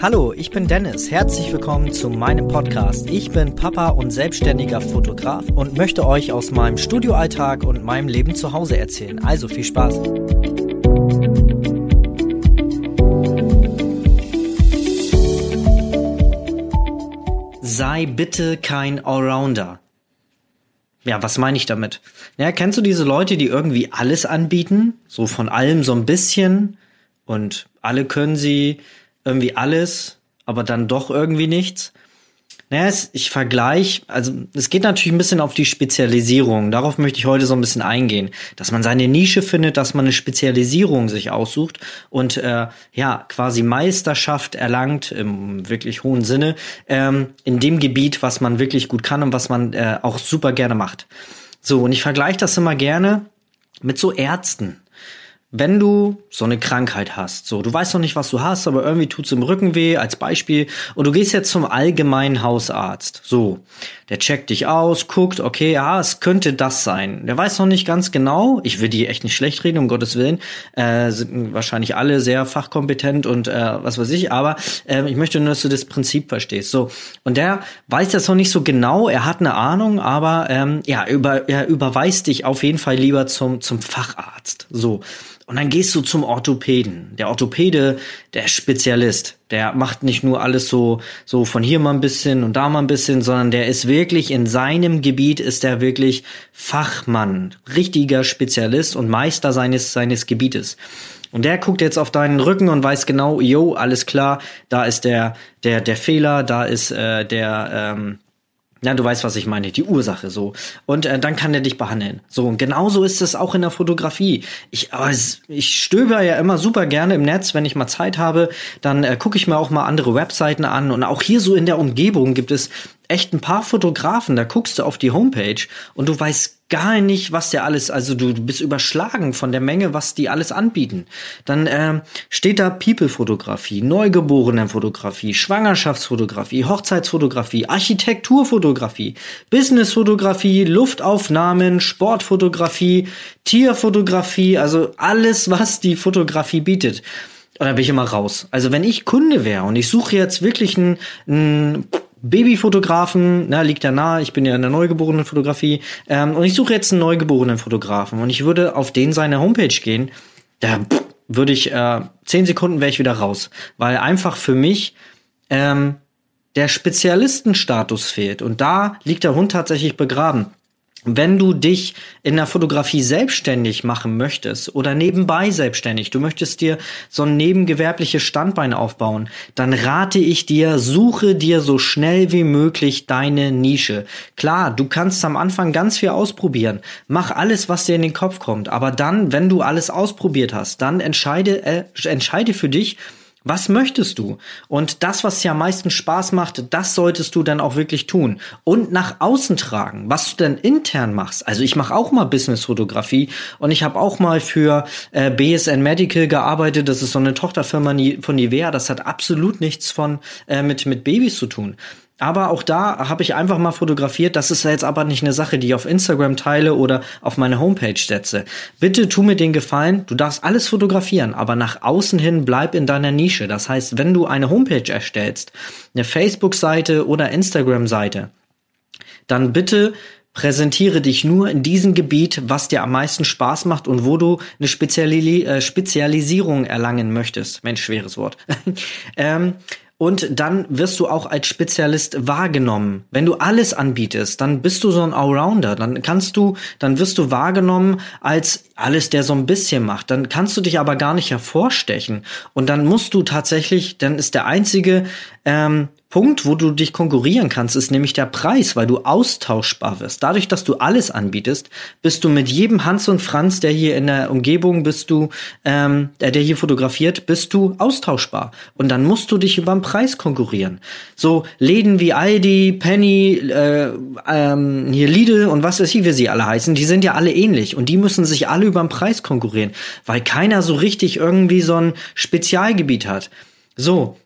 Hallo, ich bin Dennis. Herzlich willkommen zu meinem Podcast. Ich bin Papa und selbstständiger Fotograf und möchte euch aus meinem Studioalltag und meinem Leben zu Hause erzählen. Also viel Spaß. Sei bitte kein Allrounder. Ja, was meine ich damit? Ja, kennst du diese Leute, die irgendwie alles anbieten? So von allem so ein bisschen und alle können sie irgendwie alles, aber dann doch irgendwie nichts. Naja, ich vergleiche, also es geht natürlich ein bisschen auf die Spezialisierung. Darauf möchte ich heute so ein bisschen eingehen. Dass man seine Nische findet, dass man eine Spezialisierung sich aussucht und äh, ja, quasi Meisterschaft erlangt, im wirklich hohen Sinne, ähm, in dem Gebiet, was man wirklich gut kann und was man äh, auch super gerne macht. So, und ich vergleiche das immer gerne mit so Ärzten wenn du so eine Krankheit hast, so du weißt noch nicht, was du hast, aber irgendwie tut's im Rücken weh, als Beispiel, und du gehst jetzt zum allgemeinen Hausarzt, so, der checkt dich aus, guckt, okay, ja, es könnte das sein. Der weiß noch nicht ganz genau, ich will die echt nicht schlecht reden, um Gottes Willen, äh, sind wahrscheinlich alle sehr fachkompetent und äh, was weiß ich, aber äh, ich möchte nur, dass du das Prinzip verstehst, so. Und der weiß das noch nicht so genau, er hat eine Ahnung, aber ähm, ja, über, er überweist dich auf jeden Fall lieber zum, zum Facharzt, so. Und dann gehst du zum Orthopäden. Der Orthopäde, der Spezialist, der macht nicht nur alles so, so von hier mal ein bisschen und da mal ein bisschen, sondern der ist wirklich in seinem Gebiet ist er wirklich Fachmann, richtiger Spezialist und Meister seines, seines Gebietes. Und der guckt jetzt auf deinen Rücken und weiß genau, jo, alles klar, da ist der, der, der Fehler, da ist äh, der, ähm, ja, du weißt, was ich meine, die Ursache so. Und äh, dann kann er dich behandeln. So, und genauso ist es auch in der Fotografie. Ich, aber ich stöber ja immer super gerne im Netz, wenn ich mal Zeit habe, dann äh, gucke ich mir auch mal andere Webseiten an. Und auch hier so in der Umgebung gibt es echt ein paar Fotografen, da guckst du auf die Homepage und du weißt gar nicht, was der alles, also du, du bist überschlagen von der Menge, was die alles anbieten. Dann äh, steht da People-Fotografie, Neugeborenenfotografie, Schwangerschaftsfotografie, Hochzeitsfotografie, Architekturfotografie, Businessfotografie, Luftaufnahmen, Sportfotografie, Tierfotografie, also alles, was die Fotografie bietet. Und da bin ich immer raus. Also wenn ich Kunde wäre und ich suche jetzt wirklich einen, einen Babyfotografen, na, liegt ja nahe, ich bin ja in der neugeborenen Fotografie, ähm, und ich suche jetzt einen neugeborenen Fotografen und ich würde auf den seine Homepage gehen, da würde ich, äh, zehn Sekunden wäre ich wieder raus, weil einfach für mich ähm, der Spezialistenstatus fehlt und da liegt der Hund tatsächlich begraben. Wenn du dich in der Fotografie selbstständig machen möchtest oder nebenbei selbstständig, du möchtest dir so ein nebengewerbliches Standbein aufbauen, dann rate ich dir, suche dir so schnell wie möglich deine Nische. Klar, du kannst am Anfang ganz viel ausprobieren. Mach alles, was dir in den Kopf kommt. Aber dann, wenn du alles ausprobiert hast, dann entscheide, äh, entscheide für dich, was möchtest du? Und das, was dir am meisten Spaß macht, das solltest du dann auch wirklich tun. Und nach außen tragen, was du denn intern machst. Also ich mache auch mal Business-Fotografie und ich habe auch mal für äh, BSN Medical gearbeitet. Das ist so eine Tochterfirma von Nivea. Das hat absolut nichts von äh, mit, mit Babys zu tun. Aber auch da habe ich einfach mal fotografiert. Das ist jetzt aber nicht eine Sache, die ich auf Instagram teile oder auf meine Homepage setze. Bitte tu mir den Gefallen. Du darfst alles fotografieren, aber nach außen hin bleib in deiner Nische. Das heißt, wenn du eine Homepage erstellst, eine Facebook-Seite oder Instagram-Seite, dann bitte präsentiere dich nur in diesem Gebiet, was dir am meisten Spaß macht und wo du eine Speziali äh, Spezialisierung erlangen möchtest. Mensch, schweres Wort. ähm, und dann wirst du auch als Spezialist wahrgenommen. Wenn du alles anbietest, dann bist du so ein Allrounder. Dann kannst du, dann wirst du wahrgenommen als alles, der so ein bisschen macht. Dann kannst du dich aber gar nicht hervorstechen. Und dann musst du tatsächlich, dann ist der einzige ähm, Punkt, wo du dich konkurrieren kannst, ist nämlich der Preis, weil du austauschbar wirst. Dadurch, dass du alles anbietest, bist du mit jedem Hans und Franz, der hier in der Umgebung bist du, ähm, der, der hier fotografiert, bist du austauschbar. Und dann musst du dich über den Preis konkurrieren. So Läden wie Aldi, Penny, äh, ähm, hier Lidl und was weiß ich, wie sie alle heißen, die sind ja alle ähnlich und die müssen sich alle über den Preis konkurrieren, weil keiner so richtig irgendwie so ein Spezialgebiet hat. So,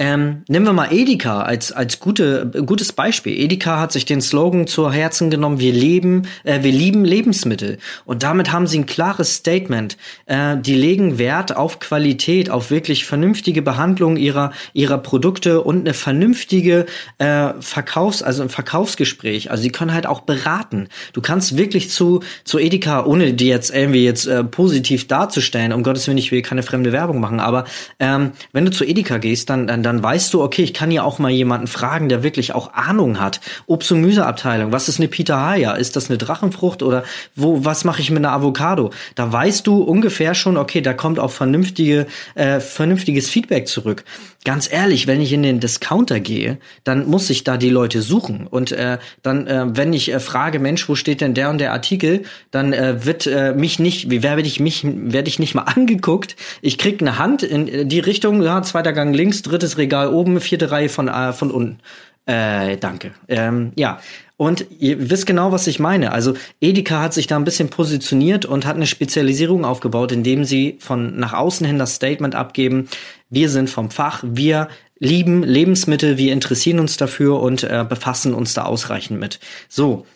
Ähm, nehmen wir mal Edeka als als gute gutes Beispiel. Edeka hat sich den Slogan zu Herzen genommen: Wir leben, äh, wir lieben Lebensmittel. Und damit haben sie ein klares Statement. Äh, die legen Wert auf Qualität, auf wirklich vernünftige Behandlung ihrer ihrer Produkte und eine vernünftige äh, Verkaufs, also ein Verkaufsgespräch. Also sie können halt auch beraten. Du kannst wirklich zu zu Edeka, ohne die jetzt irgendwie jetzt äh, positiv darzustellen. Um Gottes Willen, ich will keine fremde Werbung machen, aber ähm, wenn du zu Edeka gehst, dann, dann dann weißt du, okay, ich kann ja auch mal jemanden fragen, der wirklich auch Ahnung hat. Obst- und Gemüseabteilung, was ist eine Pitahaya? Ist das eine Drachenfrucht oder wo, was mache ich mit einer Avocado? Da weißt du ungefähr schon, okay, da kommt auch vernünftige, äh, vernünftiges Feedback zurück. Ganz ehrlich, wenn ich in den Discounter gehe, dann muss ich da die Leute suchen. Und äh, dann, äh, wenn ich äh, frage, Mensch, wo steht denn der und der Artikel, dann äh, wird äh, mich nicht, wie werde ich mich, werde ich nicht mal angeguckt. Ich krieg eine Hand in die Richtung, ja, zweiter Gang links, drittes Regal oben, vierte Reihe von, äh, von unten. Äh, danke. Ähm, ja. Und ihr wisst genau, was ich meine. Also Edeka hat sich da ein bisschen positioniert und hat eine Spezialisierung aufgebaut, indem sie von nach außen hin das Statement abgeben, wir sind vom Fach, wir lieben Lebensmittel, wir interessieren uns dafür und äh, befassen uns da ausreichend mit. So,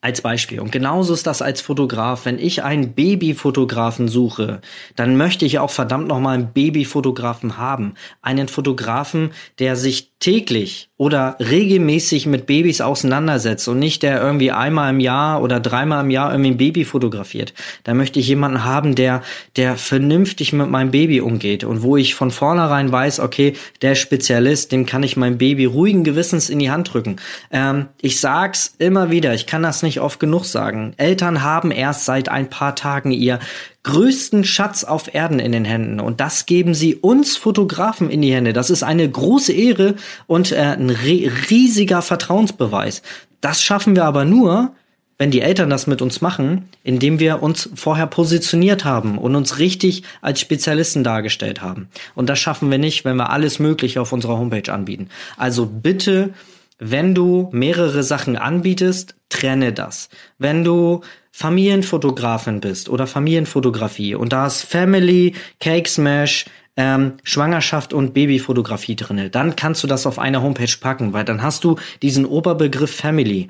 als Beispiel. Und genauso ist das als Fotograf. Wenn ich einen Babyfotografen suche, dann möchte ich auch verdammt nochmal einen Babyfotografen haben. Einen Fotografen, der sich täglich oder regelmäßig mit Babys auseinandersetzt und nicht der irgendwie einmal im Jahr oder dreimal im Jahr irgendwie ein Baby fotografiert. Da möchte ich jemanden haben, der, der vernünftig mit meinem Baby umgeht und wo ich von vornherein weiß, okay, der Spezialist, dem kann ich mein Baby ruhigen Gewissens in die Hand drücken. Ähm, ich sag's immer wieder, ich kann das nicht oft genug sagen. Eltern haben erst seit ein paar Tagen ihr größten Schatz auf Erden in den Händen. Und das geben sie uns Fotografen in die Hände. Das ist eine große Ehre und äh, ein riesiger Vertrauensbeweis. Das schaffen wir aber nur, wenn die Eltern das mit uns machen, indem wir uns vorher positioniert haben und uns richtig als Spezialisten dargestellt haben. Und das schaffen wir nicht, wenn wir alles Mögliche auf unserer Homepage anbieten. Also bitte, wenn du mehrere Sachen anbietest, trenne das. Wenn du Familienfotografin bist oder Familienfotografie und da ist Family, Cake Smash, ähm, Schwangerschaft und Babyfotografie drinne, dann kannst du das auf eine Homepage packen, weil dann hast du diesen Oberbegriff Family.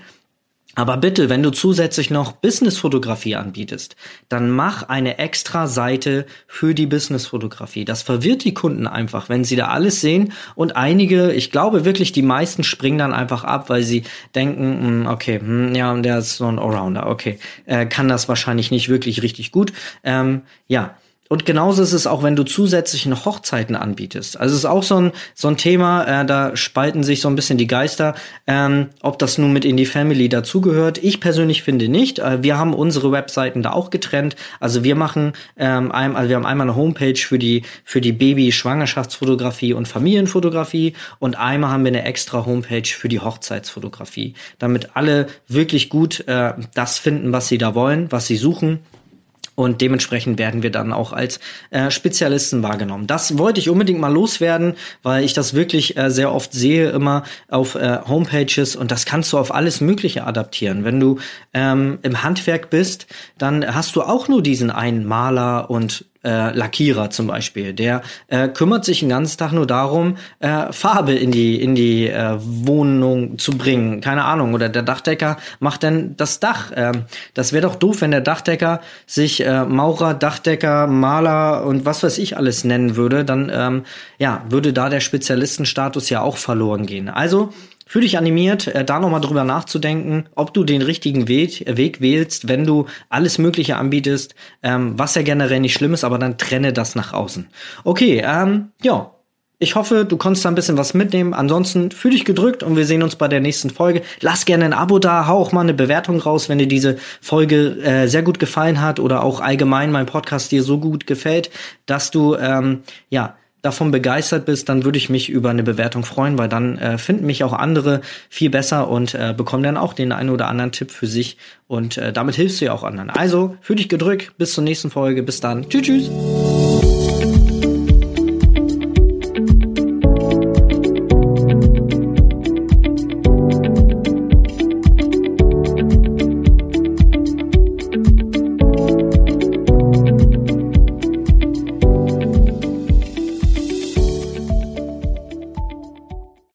Aber bitte, wenn du zusätzlich noch Businessfotografie anbietest, dann mach eine extra Seite für die Businessfotografie. Das verwirrt die Kunden einfach, wenn sie da alles sehen und einige, ich glaube wirklich, die meisten springen dann einfach ab, weil sie denken, hm, okay, hm, ja, der ist so ein Allrounder, okay, äh, kann das wahrscheinlich nicht wirklich richtig gut. Ähm, ja, und genauso ist es auch, wenn du zusätzlich Hochzeiten anbietest. Also es ist auch so ein, so ein Thema, äh, da spalten sich so ein bisschen die Geister, ähm, ob das nun mit in die Family dazugehört. Ich persönlich finde nicht. Äh, wir haben unsere Webseiten da auch getrennt. Also wir machen, ähm, ein, also wir haben einmal eine Homepage für die, für die Baby-Schwangerschaftsfotografie und Familienfotografie und einmal haben wir eine extra Homepage für die Hochzeitsfotografie, damit alle wirklich gut äh, das finden, was sie da wollen, was sie suchen und dementsprechend werden wir dann auch als äh, Spezialisten wahrgenommen. Das wollte ich unbedingt mal loswerden, weil ich das wirklich äh, sehr oft sehe, immer auf äh, Homepages und das kannst du auf alles Mögliche adaptieren. Wenn du ähm, im Handwerk bist, dann hast du auch nur diesen einen Maler und äh, Lackierer zum Beispiel, der äh, kümmert sich den ganzen Tag nur darum, äh, Farbe in die in die äh, Wohnung zu bringen. Keine Ahnung. Oder der Dachdecker macht dann das Dach. Ähm, das wäre doch doof, wenn der Dachdecker sich äh, Maurer, Dachdecker, Maler und was weiß ich alles nennen würde. Dann ähm, ja würde da der Spezialistenstatus ja auch verloren gehen. Also Fühl dich animiert, äh, da nochmal drüber nachzudenken, ob du den richtigen Weg, Weg wählst, wenn du alles Mögliche anbietest, ähm, was ja generell nicht schlimm ist, aber dann trenne das nach außen. Okay, ähm, ja. Ich hoffe, du konntest da ein bisschen was mitnehmen. Ansonsten fühl dich gedrückt und wir sehen uns bei der nächsten Folge. Lass gerne ein Abo da, hau auch mal eine Bewertung raus, wenn dir diese Folge äh, sehr gut gefallen hat oder auch allgemein mein Podcast dir so gut gefällt, dass du ähm, ja davon begeistert bist, dann würde ich mich über eine Bewertung freuen, weil dann äh, finden mich auch andere viel besser und äh, bekommen dann auch den einen oder anderen Tipp für sich und äh, damit hilfst du ja auch anderen. Also, fühl dich gedrückt, bis zur nächsten Folge, bis dann. Tschüss, tschüss.